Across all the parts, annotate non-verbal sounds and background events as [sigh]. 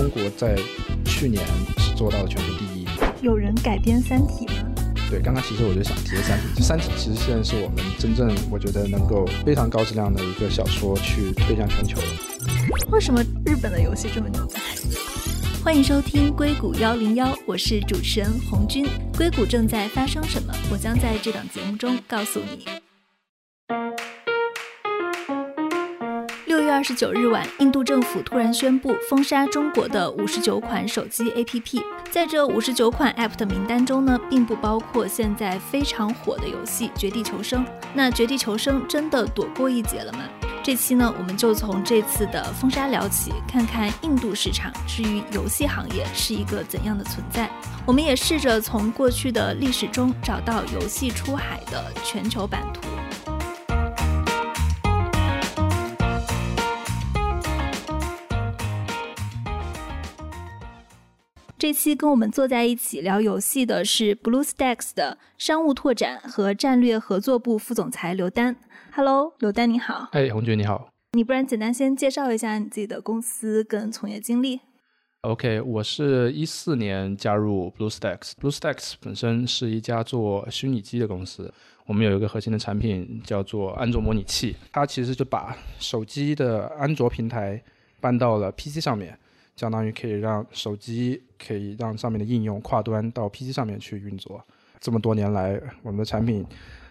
中国在去年是做到了全球第一。有人改编《三体》吗？对，刚刚其实我就想提《三体》，就《三体》其实现在是我们真正我觉得能够非常高质量的一个小说去推向全球。为什么日本的游戏这么牛掰？欢迎收听硅谷幺零幺，我是主持人红军。硅谷正在发生什么？我将在这档节目中告诉你。二十九日晚，印度政府突然宣布封杀中国的五十九款手机 APP。在这五十九款 App 的名单中呢，并不包括现在非常火的游戏《绝地求生》。那《绝地求生》真的躲过一劫了吗？这期呢，我们就从这次的封杀聊起，看看印度市场至于游戏行业是一个怎样的存在。我们也试着从过去的历史中找到游戏出海的全球版图。这期跟我们坐在一起聊游戏的是 BlueStacks 的商务拓展和战略合作部副总裁刘丹。Hello，刘丹你好。哎，红军你好。你不然简单先介绍一下你自己的公司跟从业经历。OK，我是一四年加入 BlueStacks。BlueStacks 本身是一家做虚拟机的公司，我们有一个核心的产品叫做安卓模拟器，它其实就把手机的安卓平台搬到了 PC 上面。相当于可以让手机可以让上面的应用跨端到 PC 上面去运作。这么多年来，我们的产品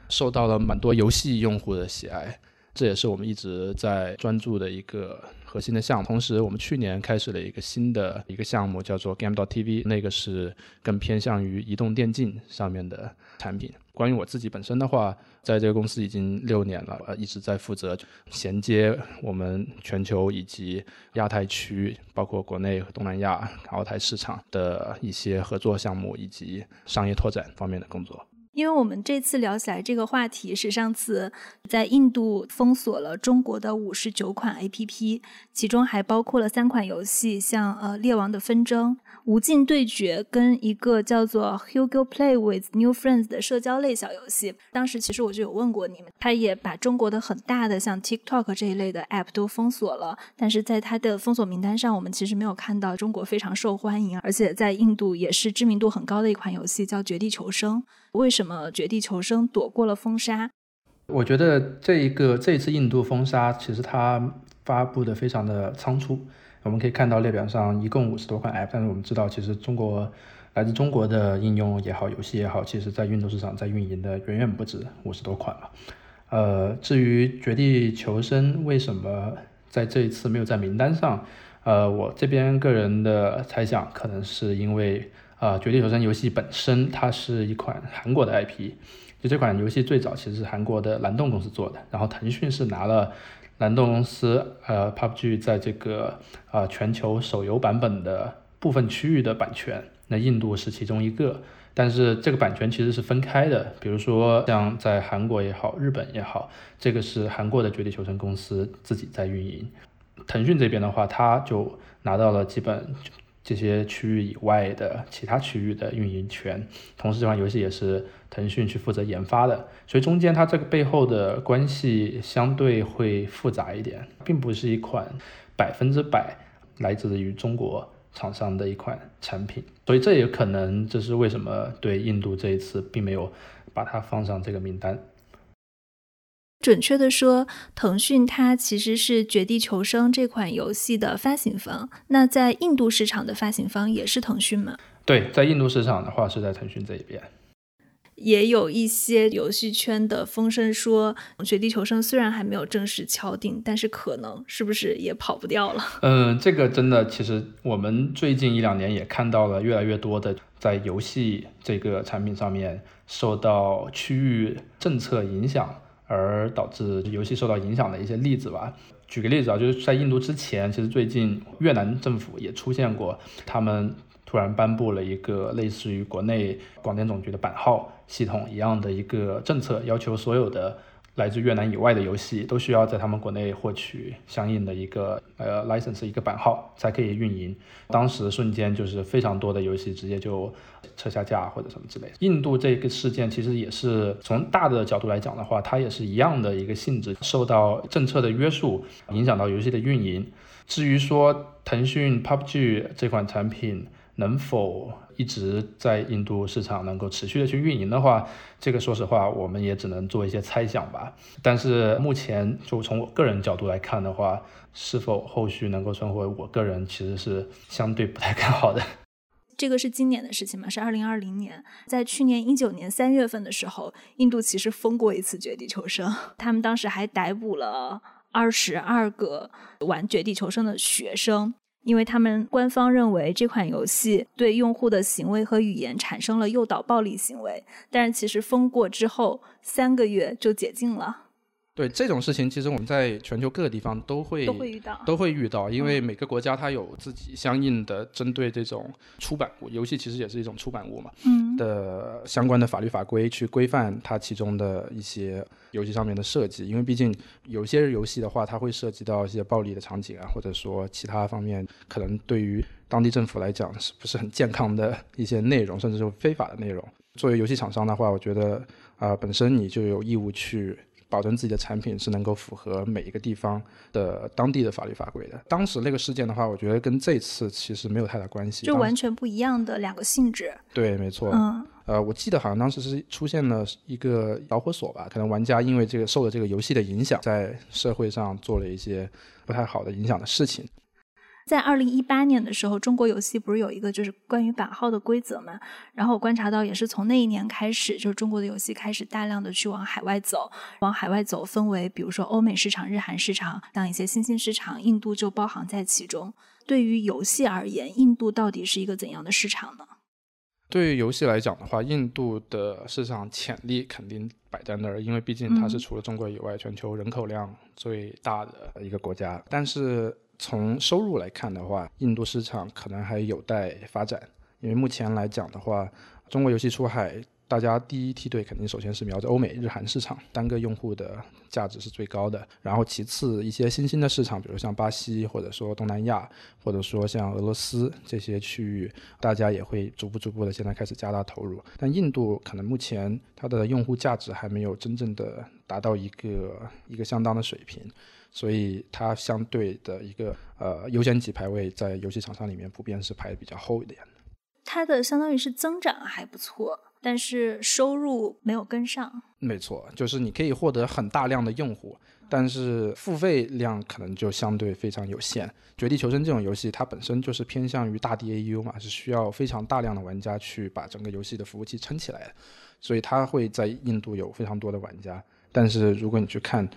受到了蛮多游戏用户的喜爱，这也是我们一直在专注的一个核心的项目。同时，我们去年开始了一个新的一个项目，叫做 Game.TV，那个是更偏向于移动电竞上面的产品。关于我自己本身的话，在这个公司已经六年了，呃，一直在负责衔接我们全球以及亚太区，包括国内东南亚、港澳台市场的一些合作项目以及商业拓展方面的工作。因为我们这次聊起来这个话题是上次在印度封锁了中国的五十九款 APP，其中还包括了三款游戏，像呃《猎王的纷争》。无尽对决跟一个叫做 Hugo Play with New Friends 的社交类小游戏，当时其实我就有问过你们，他也把中国的很大的像 TikTok 这一类的 App 都封锁了，但是在他的封锁名单上，我们其实没有看到中国非常受欢迎，而且在印度也是知名度很高的一款游戏，叫《绝地求生》。为什么《绝地求生》躲过了封杀？我觉得这一个这次印度封杀，其实它发布的非常的仓促。我们可以看到列表上一共五十多款 App，但是我们知道，其实中国来自中国的应用也好，游戏也好，其实在运动市场在运营的远远不止五十多款嘛。呃，至于《绝地求生》为什么在这一次没有在名单上，呃，我这边个人的猜想，可能是因为啊，《绝地求生》游戏本身它是一款韩国的 IP，就这款游戏最早其实是韩国的蓝洞公司做的，然后腾讯是拿了。蓝洞公司，呃，PUBG 在这个啊全球手游版本的部分区域的版权，那印度是其中一个，但是这个版权其实是分开的。比如说像在韩国也好，日本也好，这个是韩国的绝地求生公司自己在运营。腾讯这边的话，它就拿到了基本。这些区域以外的其他区域的运营权，同时这款游戏也是腾讯去负责研发的，所以中间它这个背后的关系相对会复杂一点，并不是一款百分之百来自于中国厂商的一款产品，所以这也可能这是为什么对印度这一次并没有把它放上这个名单。准确的说，腾讯它其实是《绝地求生》这款游戏的发行方。那在印度市场的发行方也是腾讯吗？对，在印度市场的话是在腾讯这一边。也有一些游戏圈的风声说，《绝地求生》虽然还没有正式敲定，但是可能是不是也跑不掉了？[laughs] 嗯，这个真的，其实我们最近一两年也看到了越来越多的在游戏这个产品上面受到区域政策影响。而导致游戏受到影响的一些例子吧。举个例子啊，就是在印度之前，其实最近越南政府也出现过，他们突然颁布了一个类似于国内广电总局的版号系统一样的一个政策，要求所有的。来自越南以外的游戏都需要在他们国内获取相应的一个呃 license 一个版号才可以运营。当时瞬间就是非常多的游戏直接就撤下架或者什么之类的。印度这个事件其实也是从大的角度来讲的话，它也是一样的一个性质，受到政策的约束，影响到游戏的运营。至于说腾讯 PUBG 这款产品能否一直在印度市场能够持续的去运营的话，这个说实话我们也只能做一些猜想吧。但是目前就从我个人角度来看的话，是否后续能够存活，我个人其实是相对不太看好的。这个是今年的事情嘛？是二零二零年，在去年一九年三月份的时候，印度其实封过一次《绝地求生》，[laughs] 他们当时还逮捕了二十二个玩《绝地求生》的学生，因为他们官方认为这款游戏对用户的行为和语言产生了诱导暴力行为，但是其实封过之后三个月就解禁了。对这种事情，其实我们在全球各个地方都会都会遇到，都会遇到，因为每个国家它有自己相应的针对这种出版物，游戏其实也是一种出版物嘛，嗯，的相关的法律法规去规范它其中的一些游戏上面的设计，因为毕竟有些游戏的话，它会涉及到一些暴力的场景啊，或者说其他方面可能对于当地政府来讲是不是很健康的一些内容，甚至是非法的内容。作为游戏厂商的话，我觉得啊，本身你就有义务去。保证自己的产品是能够符合每一个地方的当地的法律法规的。当时那个事件的话，我觉得跟这次其实没有太大关系，就完全不一样的两个性质。对，没错。嗯，呃，我记得好像当时是出现了一个导火索吧，可能玩家因为这个受了这个游戏的影响，在社会上做了一些不太好的影响的事情。在二零一八年的时候，中国游戏不是有一个就是关于版号的规则嘛？然后我观察到，也是从那一年开始，就是中国的游戏开始大量的去往海外走，往海外走，分为比如说欧美市场、日韩市场，像一些新兴市场，印度就包含在其中。对于游戏而言，印度到底是一个怎样的市场呢？对于游戏来讲的话，印度的市场潜力肯定摆在那儿，因为毕竟它是除了中国以外，全球人口量最大的一个国家，但是。从收入来看的话，印度市场可能还有待发展，因为目前来讲的话，中国游戏出海，大家第一梯队肯定首先是瞄着欧美日韩市场，单个用户的价值是最高的。然后其次一些新兴的市场，比如像巴西，或者说东南亚，或者说像俄罗斯这些区域，大家也会逐步逐步的现在开始加大投入。但印度可能目前它的用户价值还没有真正的达到一个一个相当的水平。所以它相对的一个呃优先级排位在游戏厂商里面普遍是排的比较后一点。它的相当于是增长还不错，但是收入没有跟上。没错，就是你可以获得很大量的用户，但是付费量可能就相对非常有限。绝地求生这种游戏它本身就是偏向于大 DAU 嘛，是需要非常大量的玩家去把整个游戏的服务器撑起来的，所以它会在印度有非常多的玩家。但是如果你去看，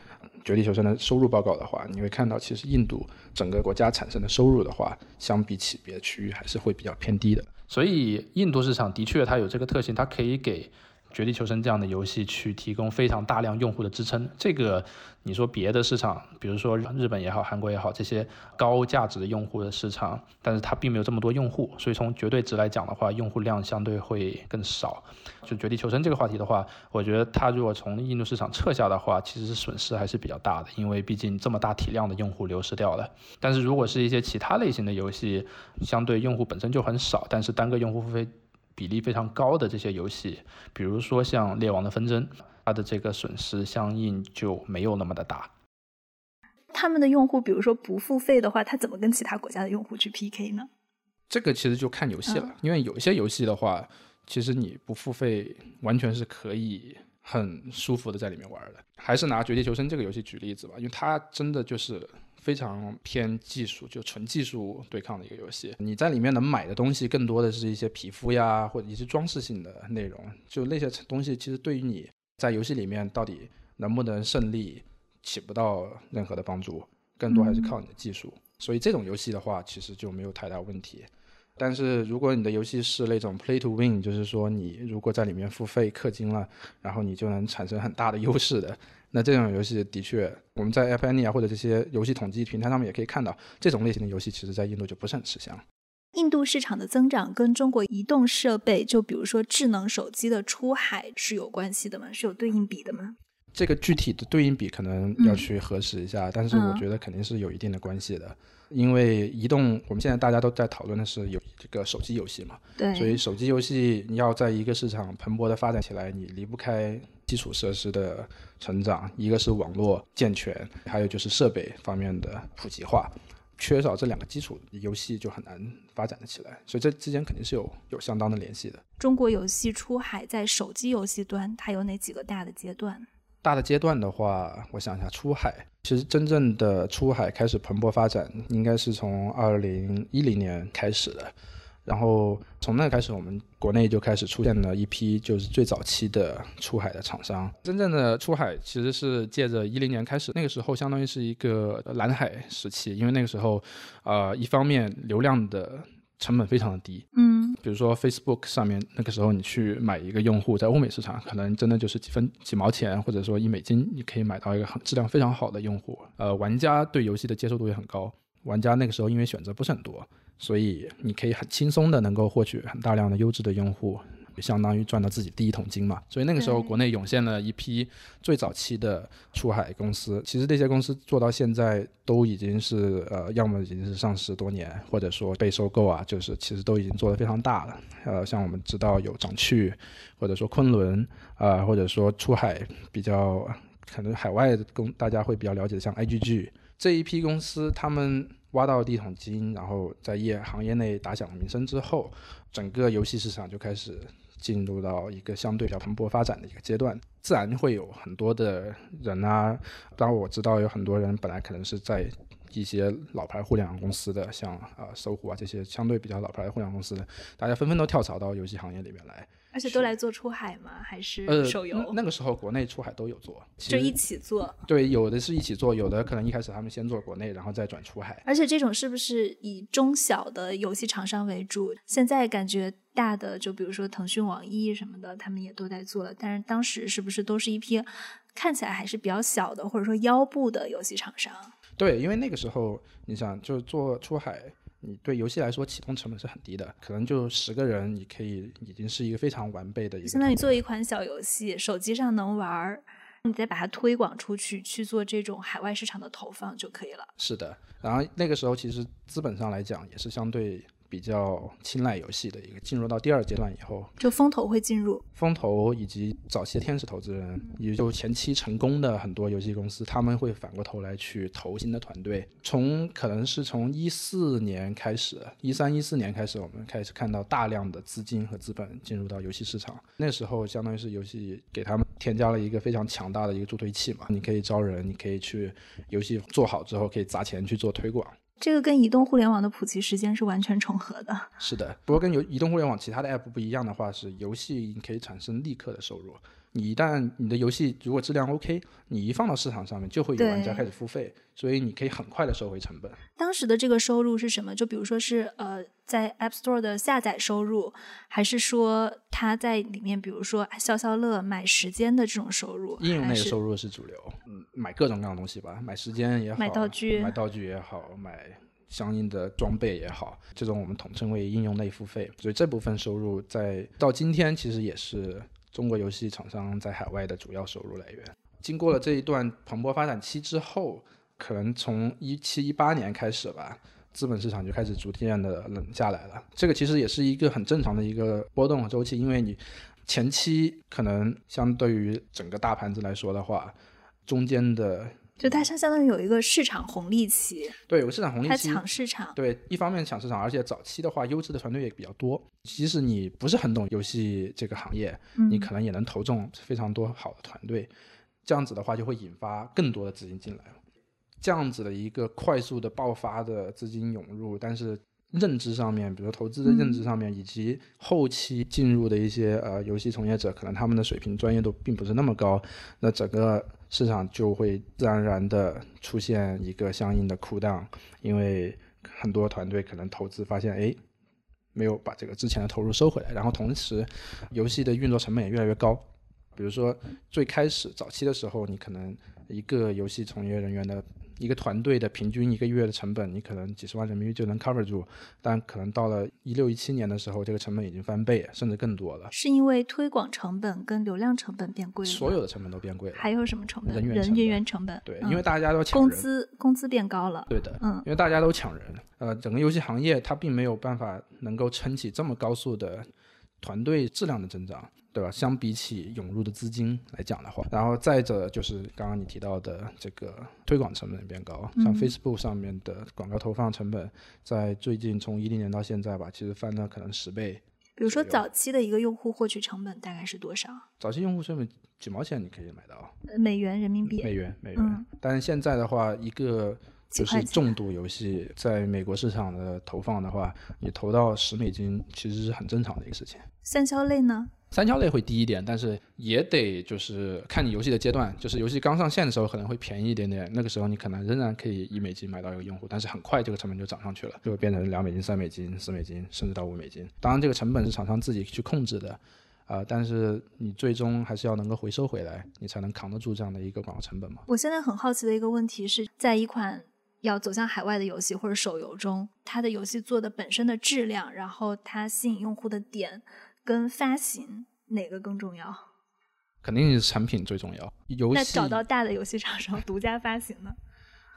绝地求生的收入报告的话，你会看到，其实印度整个国家产生的收入的话，相比起别的区域还是会比较偏低的。所以，印度市场的确它有这个特性，它可以给。绝地求生这样的游戏去提供非常大量用户的支撑，这个你说别的市场，比如说日本也好，韩国也好，这些高价值的用户的市场，但是它并没有这么多用户，所以从绝对值来讲的话，用户量相对会更少。就绝地求生这个话题的话，我觉得它如果从印度市场撤下的话，其实是损失还是比较大的，因为毕竟这么大体量的用户流失掉了。但是如果是一些其他类型的游戏，相对用户本身就很少，但是单个用户付费。比例非常高的这些游戏，比如说像《猎王的纷争》，它的这个损失相应就没有那么的大。他们的用户，比如说不付费的话，他怎么跟其他国家的用户去 PK 呢？这个其实就看游戏了，因为有一些游戏的话，其实你不付费完全是可以很舒服的在里面玩的。还是拿《绝地求生》这个游戏举例子吧，因为它真的就是。非常偏技术，就纯技术对抗的一个游戏。你在里面能买的东西，更多的是一些皮肤呀，或者一些装饰性的内容。就那些东西，其实对于你在游戏里面到底能不能胜利，起不到任何的帮助。更多还是靠你的技术。所以这种游戏的话，其实就没有太大问题。但是如果你的游戏是那种 play to win，就是说你如果在里面付费氪金了，然后你就能产生很大的优势的。那这种游戏的确，我们在 App Annie 啊或者这些游戏统计平台上面也可以看到，这种类型的游戏其实在印度就不是很吃香。印度市场的增长跟中国移动设备，就比如说智能手机的出海是有关系的吗？是有对应比的吗？这个具体的对应比可能要去核实一下，但是我觉得肯定是有一定的关系的。因为移动，我们现在大家都在讨论的是有这个手机游戏嘛，对，所以手机游戏你要在一个市场蓬勃的发展起来，你离不开基础设施的成长，一个是网络健全，还有就是设备方面的普及化。缺少这两个基础，游戏就很难发展的起来。所以这之间肯定是有有相当的联系的。中国游戏出海在手机游戏端，它有哪几个大的阶段？大的阶段的话，我想一下，出海其实真正的出海开始蓬勃发展，应该是从二零一零年开始的。然后从那开始，我们国内就开始出现了一批就是最早期的出海的厂商。真正的出海其实是借着一零年开始，那个时候相当于是一个蓝海时期，因为那个时候，呃，一方面流量的成本非常的低，嗯，比如说 Facebook 上面那个时候你去买一个用户，在欧美市场可能真的就是几分几毛钱，或者说一美金，你可以买到一个很质量非常好的用户。呃，玩家对游戏的接受度也很高，玩家那个时候因为选择不是很多。所以你可以很轻松的能够获取很大量的优质的用户，相当于赚到自己第一桶金嘛。所以那个时候国内涌现了一批最早期的出海公司。其实这些公司做到现在都已经是呃，要么已经是上市多年，或者说被收购啊，就是其实都已经做得非常大了。呃，像我们知道有掌趣，或者说昆仑啊，或者说出海比较可能海外的公大家会比较了解的，像 IGG 这一批公司，他们。挖到第一桶金，然后在业行业内打响名声之后，整个游戏市场就开始进入到一个相对比较蓬勃发展的一个阶段，自然会有很多的人啊，当然我知道有很多人本来可能是在一些老牌互联网公司的，像啊搜狐啊这些相对比较老牌的互联网公司的，大家纷纷都跳槽到游戏行业里面来。而且都来做出海吗？还是手游？那个时候国内出海都有做，就一起做。对，有的是一起做，有的可能一开始他们先做国内，然后再转出海。而且这种是不是以中小的游戏厂商为主？现在感觉大的，就比如说腾讯、网易什么的，他们也都在做了。但是当时是不是都是一批看起来还是比较小的，或者说腰部的游戏厂商？对，因为那个时候你想就做出海。你对游戏来说启动成本是很低的，可能就十个人，你可以已经是一个非常完备的一个。相当于做一款小游戏，手机上能玩儿，你再把它推广出去，去做这种海外市场的投放就可以了。是的，然后那个时候其实资本上来讲也是相对。比较青睐游戏的一个进入到第二阶段以后，就风投会进入，风投以及早期的天使投资人，也就前期成功的很多游戏公司，他们会反过头来去投新的团队。从可能是从一四年开始，一三一四年开始，我们开始看到大量的资金和资本进入到游戏市场。那时候相当于是游戏给他们添加了一个非常强大的一个助推器嘛，你可以招人，你可以去游戏做好之后可以砸钱去做推广。这个跟移动互联网的普及时间是完全重合的。是的，不过跟游移动互联网其他的 app 不一样的话，是游戏可以产生立刻的收入。你一旦你的游戏如果质量 OK，你一放到市场上面，就会有玩家开始付费，所以你可以很快的收回成本。当时的这个收入是什么？就比如说是呃，在 App Store 的下载收入，还是说它在里面，比如说消消乐买时间的这种收入？应用类的收入是主流，嗯，买各种各样的东西吧，买时间也好，买道具，买道具也好，买相应的装备也好，这种我们统称为应用类付费。所以这部分收入在到今天其实也是。中国游戏厂商在海外的主要收入来源，经过了这一段蓬勃发展期之后，可能从一七一八年开始吧，资本市场就开始逐渐的冷下来了。这个其实也是一个很正常的一个波动周期，因为你前期可能相对于整个大盘子来说的话，中间的。就它相相当于有一个市场红利期，对，有个市场红利期，它抢市场，对，一方面抢市场，而且早期的话，优质的团队也比较多。即使你不是很懂游戏这个行业，你可能也能投中非常多好的团队。这样子的话，就会引发更多的资金进来。这样子的一个快速的爆发的资金涌入，但是认知上面，比如投资的认知上面，以及后期进入的一些呃游戏从业者，可能他们的水平专业度并不是那么高，那整个。市场就会自然而然的出现一个相应的库档，因为很多团队可能投资发现，哎，没有把这个之前的投入收回来，然后同时游戏的运作成本也越来越高。比如说最开始早期的时候，你可能一个游戏从业人员的。一个团队的平均一个月的成本，你可能几十万人民币就能 cover 住，但可能到了一六一七年的时候，这个成本已经翻倍，甚至更多了。是因为推广成本跟流量成本变贵了？所有的成本都变贵了。还有什么成本？人员人员成本。对，因为大家都抢人工资，工资变高了。对的，嗯，因为大家都抢人，呃，整个游戏行业它并没有办法能够撑起这么高速的团队质量的增长，对吧？相比起涌入的资金来讲的话，然后再者就是刚刚你提到的这个推广成本变高，像 Facebook 上面的广告投放成本，在最近从一零年到现在吧，其实翻了可能十倍。比如说早期的一个用户获取成本大概是多少？早期用户成本几毛钱你可以买到，美元、人民币？美元，美元。但是现在的话，一个就是重度游戏在美国市场的投放的话，你投到十美金其实是很正常的一个事情。三消类呢？三消类会低一点，但是也得就是看你游戏的阶段，就是游戏刚上线的时候可能会便宜一点点，那个时候你可能仍然可以一美金买到一个用户，但是很快这个成本就涨上去了，就会变成两美金、三美金、四美金，甚至到五美金。当然这个成本是厂商自己去控制的，啊，但是你最终还是要能够回收回来，你才能扛得住这样的一个广告成本嘛。我现在很好奇的一个问题是在一款要走向海外的游戏或者手游中，它的游戏做的本身的质量，然后它吸引用户的点跟发行。哪个更重要？肯定是产品最重要。游戏那找到大的游戏厂商独家发行呢？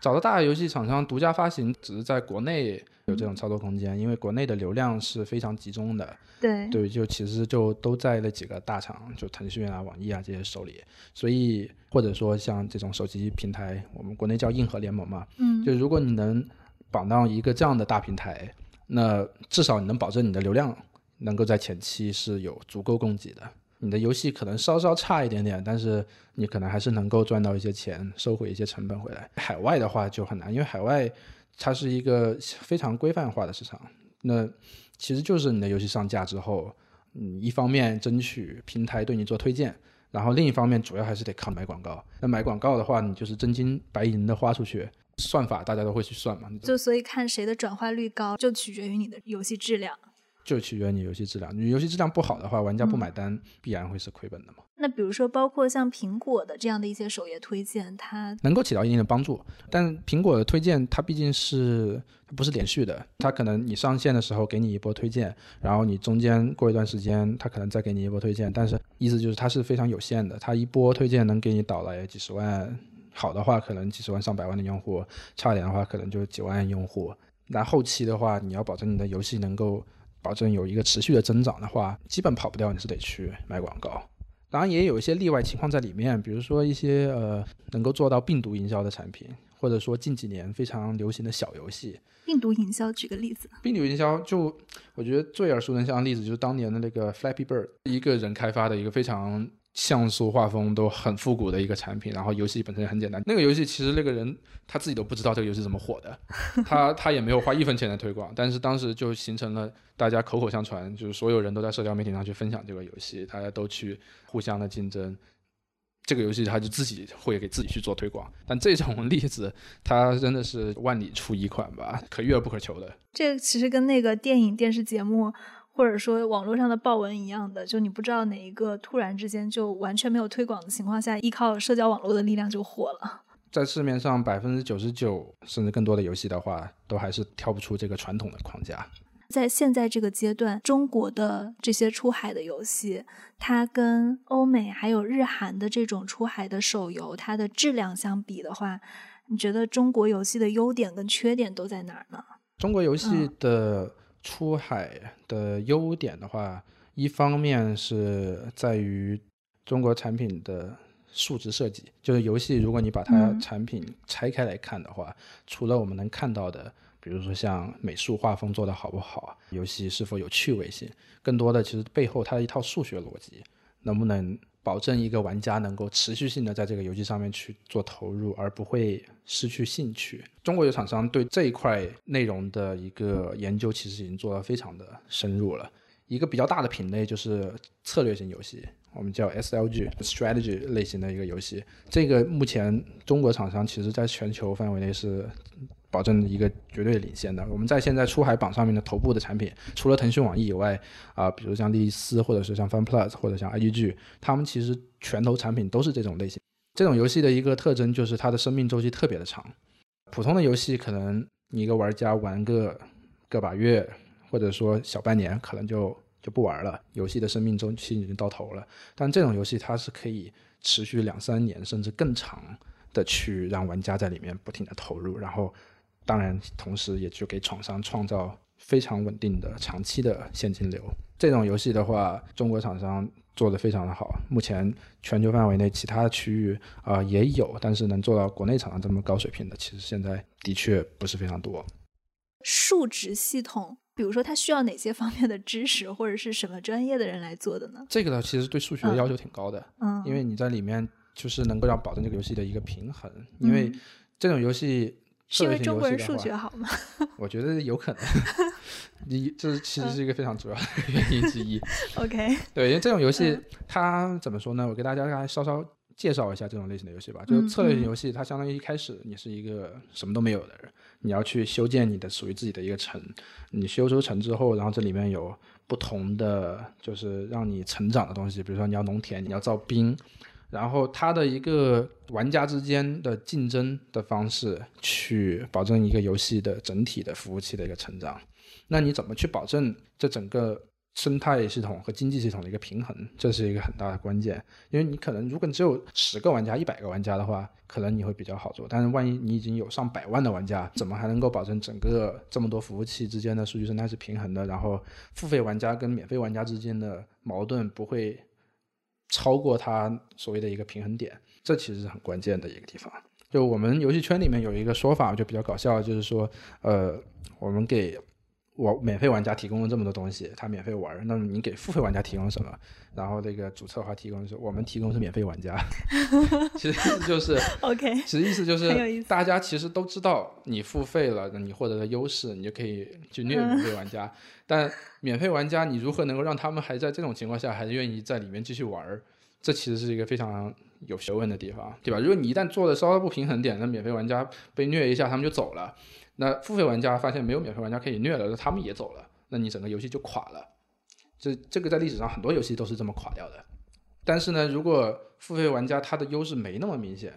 找到大的游戏厂商独家发行，只是在国内有这种操作空间，因为国内的流量是非常集中的。对对，就其实就都在那几个大厂，就腾讯啊、网易啊这些手里。所以或者说像这种手机平台，我们国内叫硬核联盟嘛。嗯。就如果你能绑到一个这样的大平台，那至少你能保证你的流量。能够在前期是有足够供给的，你的游戏可能稍稍差一点点，但是你可能还是能够赚到一些钱，收回一些成本回来。海外的话就很难，因为海外它是一个非常规范化的市场，那其实就是你的游戏上架之后，嗯，一方面争取平台对你做推荐，然后另一方面主要还是得靠买广告。那买广告的话，你就是真金白银的花出去，算法大家都会去算嘛。就所以看谁的转化率高，就取决于你的游戏质量。就取决于你游戏质量，你游戏质量不好的话，玩家不买单，必然会是亏本的嘛。那比如说，包括像苹果的这样的一些首页推荐，它能够起到一定的帮助。但苹果的推荐，它毕竟是不是连续的，它可能你上线的时候给你一波推荐，然后你中间过一段时间，它可能再给你一波推荐。但是意思就是它是非常有限的，它一波推荐能给你导来几十万，好的话可能几十万上百万的用户，差一点的话可能就几万用户。那后期的话，你要保证你的游戏能够。保证有一个持续的增长的话，基本跑不掉，你是得去买广告。当然也有一些例外情况在里面，比如说一些呃能够做到病毒营销的产品，或者说近几年非常流行的小游戏。病毒营销，举个例子。病毒营销就我觉得最耳熟能详的例子就是当年的那个 Flappy Bird，一个人开发的一个非常。像素画风都很复古的一个产品，然后游戏本身也很简单。那个游戏其实那个人他自己都不知道这个游戏怎么火的，[laughs] 他他也没有花一分钱来推广，但是当时就形成了大家口口相传，就是所有人都在社交媒体上去分享这个游戏，大家都去互相的竞争，这个游戏他就自己会给自己去做推广。但这种例子，它真的是万里出一款吧，可遇而不可求的。这其实跟那个电影电视节目。或者说网络上的报文一样的，就你不知道哪一个突然之间就完全没有推广的情况下，依靠社交网络的力量就火了。[laughs] 在市面上百分之九十九甚至更多的游戏的话，都还是跳不出这个传统的框架。在现在这个阶段，中国的这些出海的游戏，它跟欧美还有日韩的这种出海的手游，它的质量相比的话，你觉得中国游戏的优点跟缺点都在哪儿呢？中国游戏的。出海的优点的话，一方面是在于中国产品的数值设计，就是游戏，如果你把它产品拆开来看的话，除了我们能看到的，比如说像美术画风做的好不好，游戏是否有趣味性，更多的其实背后它的一套数学逻辑，能不能。保证一个玩家能够持续性的在这个游戏上面去做投入，而不会失去兴趣。中国有厂商对这一块内容的一个研究，其实已经做得非常的深入了。一个比较大的品类就是策略型游戏，我们叫 SLG（Strategy） 类型的一个游戏。这个目前中国厂商其实在全球范围内是。保证一个绝对领先的。我们在现在出海榜上面的头部的产品，除了腾讯、网易以外，啊，比如像莉莉丝，或者是像 FunPlus，或者像 IGG，他们其实拳头产品都是这种类型。这种游戏的一个特征就是它的生命周期特别的长。普通的游戏可能你一个玩家玩个个把月，或者说小半年，可能就就不玩了，游戏的生命周期已经到头了。但这种游戏它是可以持续两三年甚至更长的去让玩家在里面不停的投入，然后。当然，同时也就给厂商创造非常稳定的长期的现金流。这种游戏的话，中国厂商做的非常的好。目前全球范围内其他的区域啊、也有，但是能做到国内厂商这么高水平的，其实现在的确不是非常多。数值系统，比如说它需要哪些方面的知识，或者是什么专业的人来做的呢？这个呢，其实对数学的要求挺高的，嗯，因为你在里面就是能够让保证这个游戏的一个平衡，因为嗯这种游戏。是因为中国人数学好吗？[laughs] 我觉得有可能，[laughs] 你这其嗯实是一个非常主要的原因之一。[laughs] OK，对，因为这种游戏嗯它怎么说呢？我给大家来稍稍介绍一下这种类型的游戏吧。就是策略型嗯游戏，它相当于一开始你是一个什么都没有的人，你要去修建你的属于自己的一个城。你修出城之后，然后这里面有不同的就是让你成长的东西，比如说你要农田，你要造兵。然后它的一个玩家之间的竞争的方式，去保证一个游戏的整体的服务器的一个成长。那你怎么去保证这整个生态系统和经济系统的一个平衡？这是一个很大的关键。因为你可能如果你只有十个玩家、一百个玩家的话，可能你会比较好做。但是万一你已经有上百万的玩家，怎么还能够保证整个这么多服务器之间的数据生态是平衡的？然后付费玩家跟免费玩家之间的矛盾不会超过它所谓的一个平衡点，这其实是很关键的一个地方。就我们游戏圈里面有一个说法，就比较搞笑，就是说，呃，我们给我免费玩家提供了这么多东西，他免费玩儿，那么你给付费玩家提供什么？然后那个主策划提供的是我们提供是免费玩家，[laughs] [laughs] 其实意思就是，OK，其实意思就是大家其实都知道你付费了，你获得的优势，你就可以去虐免费玩家。但免费玩家，你如何能够让他们还在这种情况下还愿意在里面继续玩儿？这其实是一个非常有学问的地方，对吧？如果你一旦做的稍微不平衡点，那免费玩家被虐一下，他们就走了。那付费玩家发现没有免费玩家可以虐了，那他们也走了，那你整个游戏就垮了。这这个在历史上很多游戏都是这么垮掉的。但是呢，如果付费玩家他的优势没那么明显，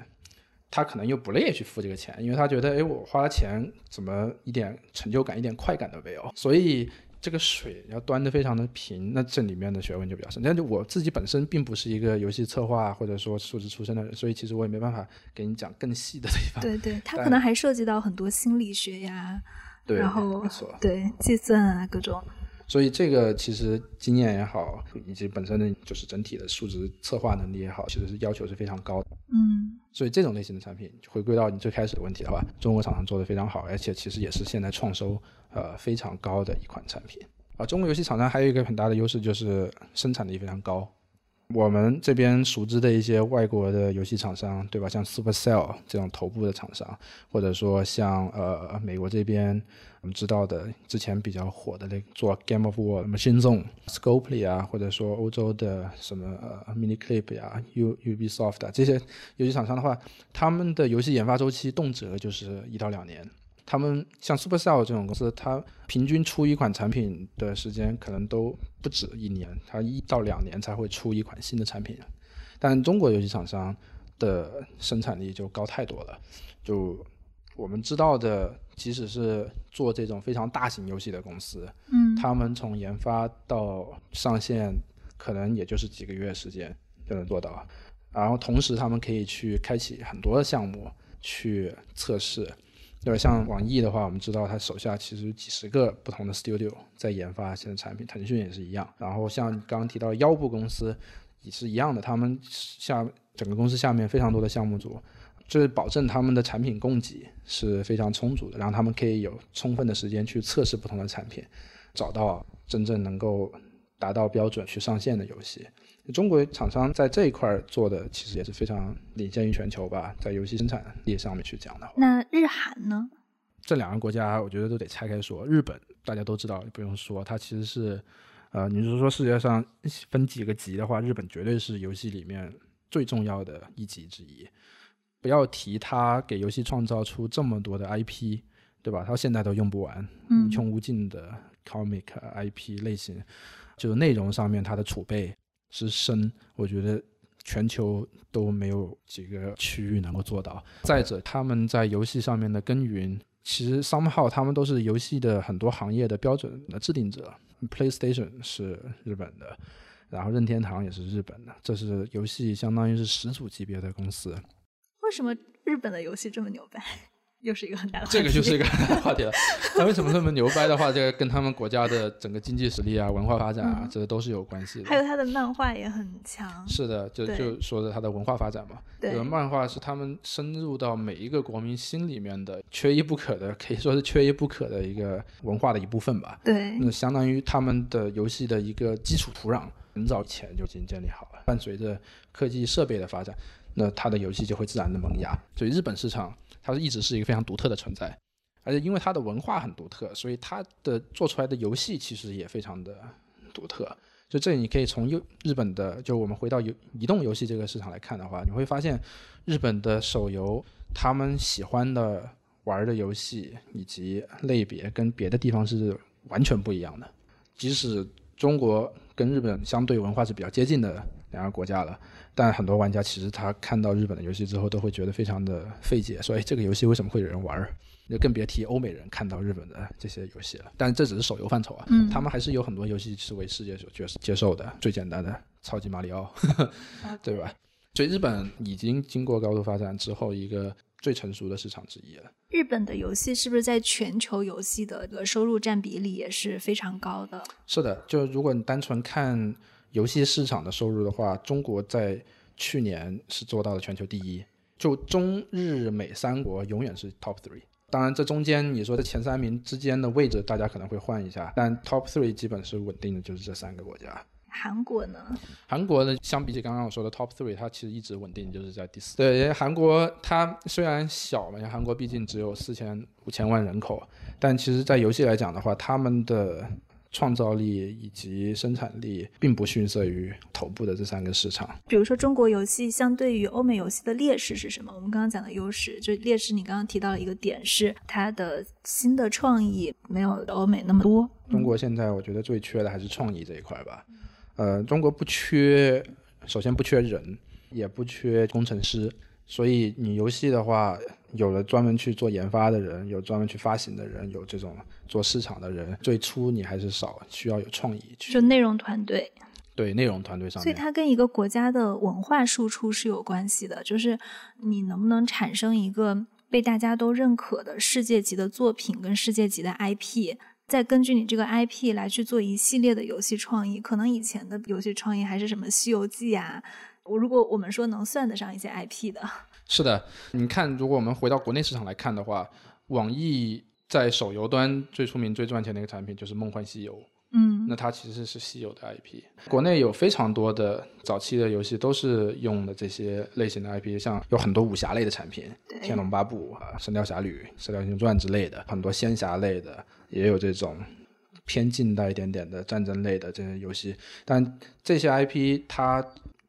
他可能又不乐意去付这个钱，因为他觉得，哎，我花了钱，怎么一点成就感、一点快感都没有？所以这个水要端的非常的平，那这里面的学问就比较深。但是我自己本身并不是一个游戏策划或者说数字出身的人，所以其实我也没办法给你讲更细的地方。对对，它可能还涉及到很多心理学呀，对，然后。对计算啊各种。所以这个其实经验也好，以及本身的就是整体的数值策划能力也好，其实是要求是非常高的。嗯所以这种类型的产品，回归到你最开始的问题的话，中国厂商做的非常好，而且其实也是现在创收呃非常高的一款产品。啊，中国游戏厂商还有一个很大的优势就是生产力非常高。我们这边熟知的一些外国的游戏厂商，对吧？像 Supercell 这种头部的厂商，或者说像呃美国这边我们知道的之前比较火的那做 Game of War、Machine Zone、Scopely 啊，或者说欧洲的什么呃 Miniclip 呀、U Ubisoft 啊这些游戏厂商的话，他们的游戏研发周期动辄就是一到两年。他们像 Supercell 这种公司，它平均出一款产品的时间可能都不止一年，它一到两年才会出一款新的产品。但中国游戏厂商的生产力就高太多了，就我们知道的，即使是做这种非常大型游戏的公司，嗯他们从研发到上线，可能也就是几个月时间就能做到。然后同时，他们可以去开启很多的项目去测试。对吧？像网易的话，我们知道它手下其实几十个不同的 studio 在研发新的产品，腾讯也是一样。然后像刚刚提到腰部公司也是一样的，他们下整个公司下面非常多的项目组，就是保证他们的产品供给是非常充足的，然后他们可以有充分的时间去测试不同的产品，找到真正能够达到标准去上线的游戏。中国厂商在这一块儿做的其实也是非常领先于全球吧，在游戏生产力上面去讲的话，那日韩呢？这两个国家我觉得都得拆开说。日本大家都知道，不用说，它其实是，呃，你是说世界上分几个级的话，日本绝对是游戏里面最重要的一级之一。不要提它给游戏创造出这么多的 IP，对吧？它现在都用不完，嗯无穷无尽的 comic IP 类型，就是内容上面它的储备之深，我觉得全球都没有几个区域能够做到。再者，他们在游戏上面的耕耘，其实 somehow 他们都是游戏的很多行业的标准的制定者。PlayStation 是日本的，然后任天堂也是日本的，这是游戏相当于是始祖级别的公司。为什么日本的游戏这么牛掰？又是一个很大的这个就是一个话题了。那为什么这么牛掰的话，这个跟他们国家的整个经济实力啊、文化发展啊，这都是有关系的。还有他的漫画也很强。是的，就就说的他的文化发展嘛。对，漫画是他们深入到每一个国民心里面的缺一不可的，可以说是缺一不可的一个文化的一部分吧。对，那相当于他们的游戏的一个基础土壤，很早以前就已经建立好了。伴随着科技设备的发展，那它的游戏就会自然的萌芽。所以日本市场。它是一直是一个非常独特的存在，而且因为它的文化很独特，所以它的做出来的游戏其实也非常的独特。就这你可以从游日本的，就我们回到游移动游戏这个市场来看的话，你会发现日本的手游他们喜欢的玩的游戏以及类别跟别的地方是完全不一样的。即使中国跟日本相对文化是比较接近的两个国家了。但很多玩家其实他看到日本的游戏之后，都会觉得非常的费解，说哎，这个游戏为什么会有人玩儿？就更别提欧美人看到日本的这些游戏了。但这只是手游范畴啊，他们还是有很多游戏是为世界所接接受的。最简单的超级马里奥，[laughs] 对吧？所以日本已经经过高度发展之后，一个最成熟的市场之一了。日本的游戏是不是在全球游戏的个收入占比例也是非常高的？是的，就如果你单纯看。游戏市场的收入的话，中国在去年是做到了全球第一，就中日美三国永远是 top three。当然，这中间你说这前三名之间的位置，大家可能会换一下，但 top three 基本是稳定的，就是这三个国家。韩国呢？韩国呢？相比起刚刚我说的 top three，它其实一直稳定，就是在第四。对，因为韩国它虽然小嘛，因为韩国毕竟只有四千五千万人口，但其实在游戏来讲的话，他们的。创造力以及生产力并不逊色于头部的这三个市场。比如说，中国游戏相对于欧美游戏的劣势是什么？我们刚刚讲的优势，就劣势。你刚刚提到了一个点，是它的新的创意没有欧美那么多。中国现在我觉得最缺的还是创意这一块吧。呃，中国不缺，首先不缺人，也不缺工程师。所以你游戏的话，有了专门去做研发的人，有专门去发行的人，有这种做市场的人，最初你还是少，需要有创意。就内容团队。对内容团队上。所以它跟一个国家的文化输出是有关系的，就是你能不能产生一个被大家都认可的世界级的作品跟世界级的 IP，再根据你这个 IP 来去做一系列的游戏创意。可能以前的游戏创意还是什么《西游记》啊。我如果我们说能算得上一些 IP 的，[laughs] 是的，你看，如果我们回到国内市场来看的话，网易在手游端最出名、最赚钱的一个产品就是《梦幻西游》，嗯，那它其实是西游的 IP。国内有非常多的早期的游戏都是用的这些类型的 IP，像有很多武侠类的产品，《天龙八部》啊，《神雕侠侣》《射雕英雄传》之类的，很多仙侠类的，也有这种偏近代一点点的战争类的这些游戏，但这些 IP 它。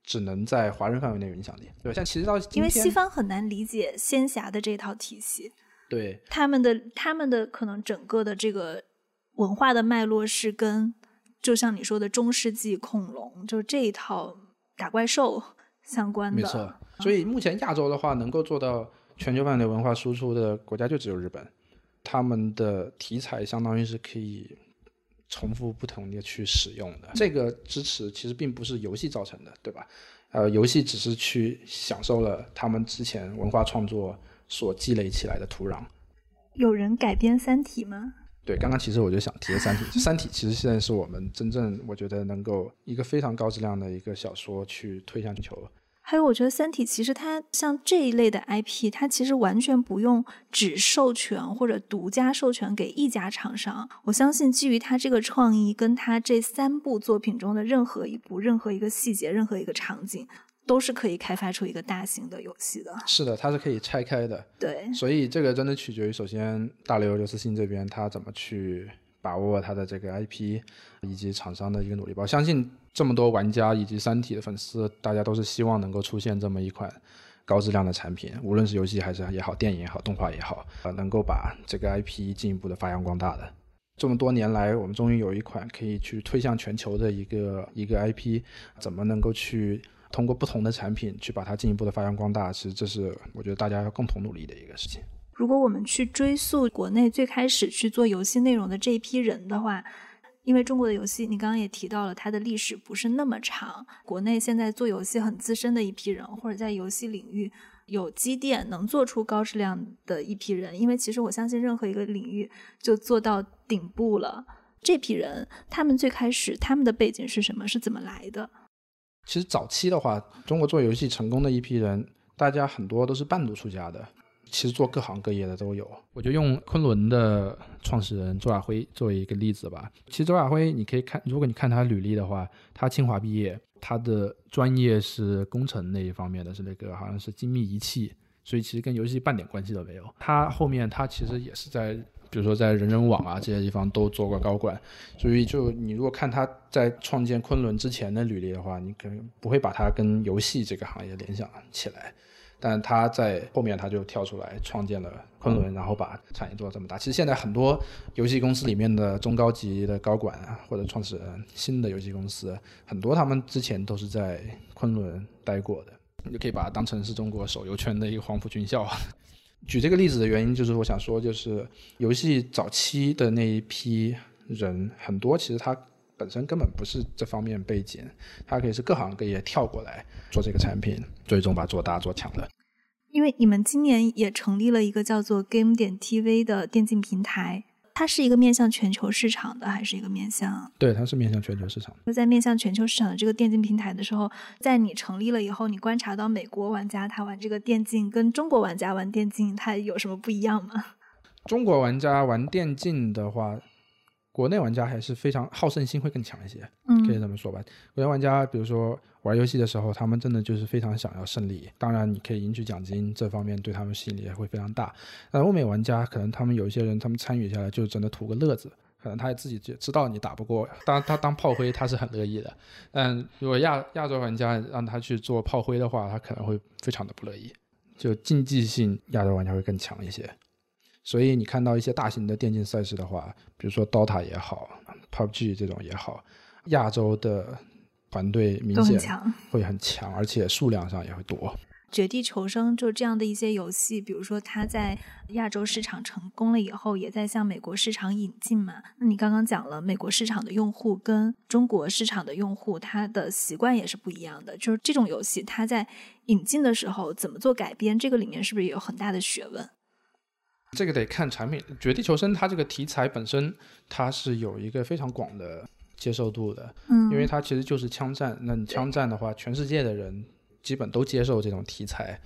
只能在华人范围内有影响力，对吧像其实到因为西方很难理解仙侠的这套体系，对他们的他们的可能整个的这个文化的脉络是跟，就像你说的中世纪恐龙，就这一套打怪兽相关的。没错，所以目前亚洲的话，能够做到全球范围文化输出的国家就只有日本，他们的题材相当于是可以。重复不同的去使用的这个支持其实并不是游戏造成的，对吧？呃，游戏只是去享受了他们之前文化创作所积累起来的土壤。有人改编《三体》吗？对，刚刚其实我就想提《三体》，《三体》其实现在是我们真正我觉得能够一个非常高质量的一个小说去推向全球。还有，我觉得《三体》其实它像这一类的 IP，它其实完全不用只授权或者独家授权给一家厂商。我相信，基于它这个创意，跟它这三部作品中的任何一部、任何一个细节、任何一个场景，都是可以开发出一个大型的游戏的。是的，它是可以拆开的。对，所以这个真的取决于首先大刘刘慈欣这边他怎么去把握他的这个 IP，以及厂商的一个努力吧。我相信。这么多玩家以及《三体》的粉丝，大家都是希望能够出现这么一款高质量的产品，无论是游戏还是也好，电影也好，动画也好，呃，能够把这个 IP 进一步的发扬光大的。这么多年来，我们终于有一款可以去推向全球的一个一个 IP，怎么能够去通过不同的产品去把它进一步的发扬光大？其实这是我觉得大家要共同努力的一个事情。如果我们去追溯国内最开始去做游戏内容的这一批人的话，因为中国的游戏，你刚刚也提到了，它的历史不是那么长。国内现在做游戏很资深的一批人，或者在游戏领域有积淀，能做出高质量的一批人。因为其实我相信，任何一个领域就做到顶部了，这批人他们最开始他们的背景是什么？是怎么来的？其实早期的话，中国做游戏成功的一批人，大家很多都是半路出家的。其实做各行各业的都有。我就用昆仑的创始人周亚辉作为一个例子吧。其实周亚辉，你可以看，如果你看他履历的话，他清华毕业，他的专业是工程那一方面的，是那个好像是精密仪器，所以其实跟游戏半点关系都没有。他后面他其实也是在，比如说在人人网啊这些地方都做过高管，所以就你如果看他在创建昆仑之前的履历的话，你可能不会把他跟游戏这个行业联想起来。但他在后面他就跳出来创建了昆仑，然后把产业做到这么大。其实现在很多游戏公司里面的中高级的高管啊，或者创始人，新的游戏公司很多，他们之前都是在昆仑待过的。你就可以把它当成是中国手游圈的一个黄埔军校。[laughs] 举这个例子的原因就是，我想说，就是游戏早期的那一批人，很多其实他本身根本不是这方面背景，它可以是各行各业跳过来做这个产品，最终把它做大做强的。因为你们今年也成立了一个叫做 Game 点 TV 的电竞平台，它是一个面向全球市场的，还是一个面向？对，它是面向全球市场。那在面向全球市场的这个电竞平台的时候，在你成立了以后，你观察到美国玩家他玩这个电竞跟中国玩家玩电竞，他有什么不一样吗？中国玩家玩电竞的话。国内玩家还是非常好胜心会更强一些，嗯，可以这么说吧。国内玩家，比如说玩游戏的时候，他们真的就是非常想要胜利。当然，你可以赢取奖金，这方面对他们吸引力也会非常大。但欧美玩家可能他们有一些人，他们参与下来就真的图个乐子，可能他自己就知道你打不过，当他当炮灰他是很乐意的。但如果亚亚洲玩家让他去做炮灰的话，他可能会非常的不乐意。就竞技性，亚洲玩家会更强一些。所以你看到一些大型的电竞赛事的话，比如说 DOTA 也好，PUBG 这种也好，亚洲的团队明显会很强，而且数量上也会多。绝地求生就这样的一些游戏，比如说它在亚洲市场成功了以后，也在向美国市场引进嘛。那你刚刚讲了，美国市场的用户跟中国市场的用户，他的习惯也是不一样的。就是这种游戏，它在引进的时候怎么做改编，这个里面是不是也有很大的学问？这个得看产品，《绝地求生》它这个题材本身，它是有一个非常广的接受度的，嗯，因为它其实就是枪战。那你枪战的话，全世界的人基本都接受这种题材。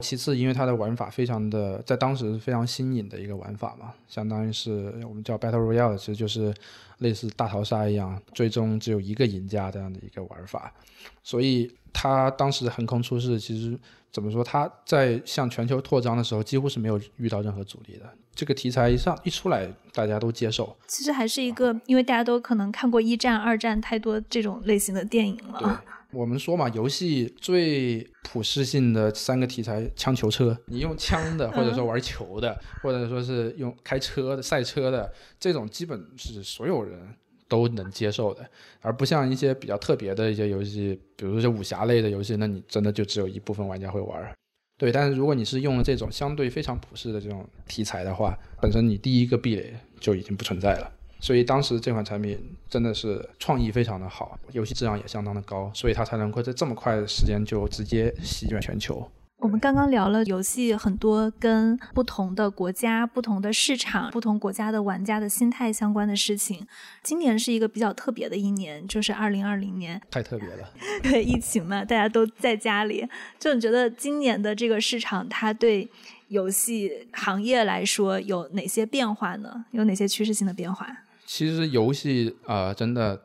其次，因为它的玩法非常的，在当时非常新颖的一个玩法嘛，相当于是我们叫 Battle Royale，其实就是类似大逃杀一样，最终只有一个赢家这样的一个玩法。所以它当时横空出世，其实。怎么说？他在向全球扩张的时候，几乎是没有遇到任何阻力的。这个题材一上一出来，大家都接受。其实还是一个，因为大家都可能看过一战、二战太多这种类型的电影了。对，我们说嘛，游戏最普适性的三个题材：枪、球、车。你用枪的，或者说玩球的，或者说是用开车的、赛车的，这种基本是所有人。都能接受的，而不像一些比较特别的一些游戏，比如说武侠类的游戏，那你真的就只有一部分玩家会玩。对，但是如果你是用了这种相对非常普适的这种题材的话，本身你第一个壁垒就已经不存在了。所以当时这款产品真的是创意非常的好，游戏质量也相当的高，所以它才能够在这么快的时间就直接席卷全球。我们刚刚聊了游戏很多跟不同的国家、不同的市场、不同国家的玩家的心态相关的事情。今年是一个比较特别的一年，就是二零二零年。太特别了。[laughs] 对，疫情嘛，大家都在家里。就你觉得今年的这个市场，它对游戏行业来说有哪些变化呢？有哪些趋势性的变化？其实游戏啊，真的。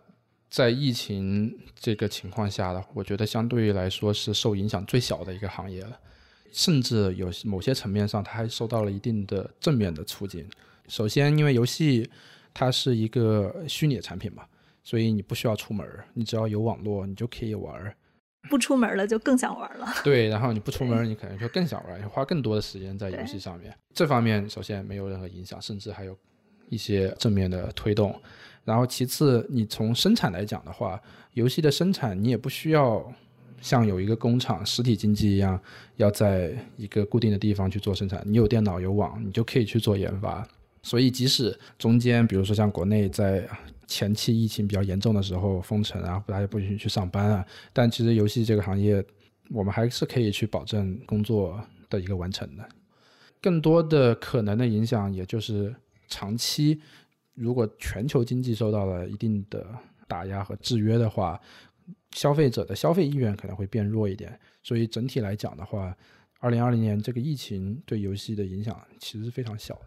在疫情这个情况下的，我觉得相对于来说是受影响最小的一个行业了，甚至有某些层面上，它还受到了一定的正面的促进。首先，因为游戏它是一个虚拟产品嘛，所以你不需要出门，你只要有网络，你就可以玩。不出门了就更想玩了。对，然后你不出门，[laughs] 你可能就更想玩，你花更多的时间在游戏上面。这方面首先没有任何影响，甚至还有一些正面的推动。然后其次，你从生产来讲的话，游戏的生产你也不需要像有一个工厂实体经济一样，要在一个固定的地方去做生产。你有电脑有网，你就可以去做研发。所以即使中间，比如说像国内在前期疫情比较严重的时候封城啊，大家不允许去上班啊，但其实游戏这个行业，我们还是可以去保证工作的一个完成的。更多的可能的影响，也就是长期，如果全球经济受到了一定的打压和制约的话，消费者的消费意愿可能会变弱一点。所以整体来讲的话，二零二零年这个疫情对游戏的影响其实是非常小的。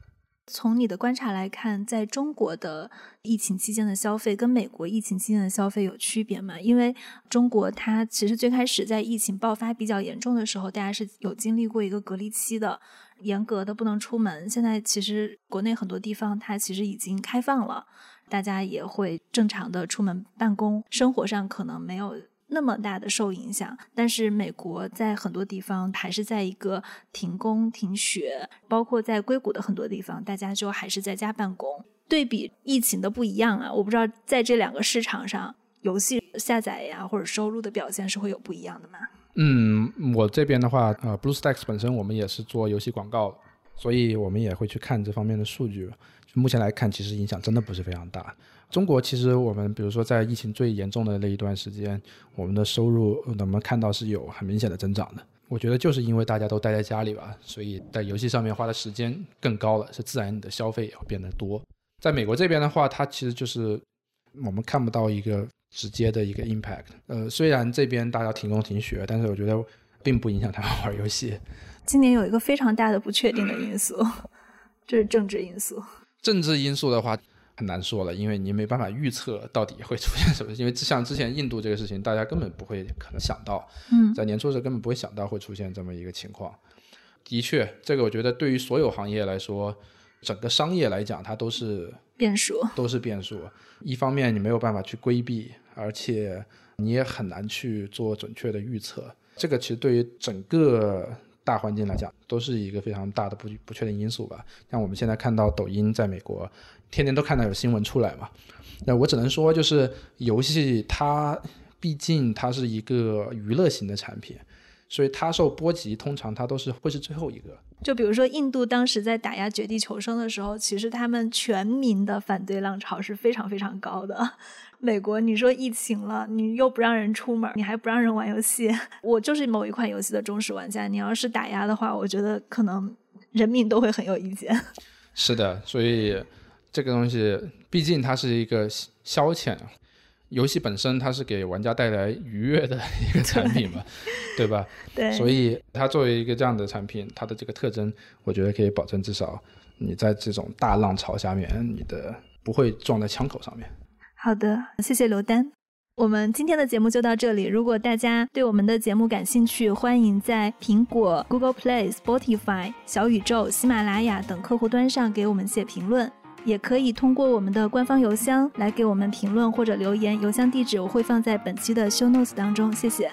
从你的观察来看，在中国的疫情期间的消费跟美国疫情期间的消费有区别吗？因为中国它其实最开始在疫情爆发比较严重的时候，大家是有经历过一个隔离期的，严格的不能出门。现在其实国内很多地方它其实已经开放了，大家也会正常的出门办公，生活上可能没有。那么大的受影响，但是美国在很多地方还是在一个停工停学，包括在硅谷的很多地方，大家就还是在家办公。对比疫情的不一样啊，我不知道在这两个市场上，游戏下载呀或者收入的表现是会有不一样的吗？嗯，我这边的话，呃，BlueStacks 本身我们也是做游戏广告，所以我们也会去看这方面的数据。目前来看，其实影响真的不是非常大。中国其实我们比如说在疫情最严重的那一段时间，我们的收入我们看到是有很明显的增长的。我觉得就是因为大家都待在家里吧，所以在游戏上面花的时间更高了，是自然你的消费也会变得多。在美国这边的话，它其实就是我们看不到一个直接的一个 impact。呃，虽然这边大家停工停学，但是我觉得并不影响他们玩游戏。今年有一个非常大的不确定的因素，这是政治因素。政治因素的话。很难说了，因为你没办法预测到底会出现什么。因为像之前印度这个事情，大家根本不会可能想到，嗯，在年初的时候根本不会想到会出现这么一个情况。的确，这个我觉得对于所有行业来说，整个商业来讲，它都是变数，都是变数。一方面你没有办法去规避，而且你也很难去做准确的预测。这个其实对于整个大环境来讲，都是一个非常大的不不确定因素吧。像我们现在看到抖音在美国。天天都看到有新闻出来嘛，那我只能说，就是游戏它毕竟它是一个娱乐型的产品，所以它受波及，通常它都是会是最后一个。就比如说印度当时在打压《绝地求生》的时候，其实他们全民的反对浪潮是非常非常高的。美国，你说疫情了，你又不让人出门，你还不让人玩游戏，我就是某一款游戏的忠实玩家，你要是打压的话，我觉得可能人民都会很有意见。是的，所以。这个东西毕竟它是一个消遣，游戏本身它是给玩家带来愉悦的一个产品嘛，对吧？对。所以它作为一个这样的产品，它的这个特征，我觉得可以保证至少你在这种大浪潮下面，你的不会撞在枪口上面。好的，谢谢刘丹。我们今天的节目就到这里。如果大家对我们的节目感兴趣，欢迎在苹果、Google Play、Spotify、小宇宙、喜马拉雅等客户端上给我们写评论。也可以通过我们的官方邮箱来给我们评论或者留言，邮箱地址我会放在本期的 show notes 当中。谢谢。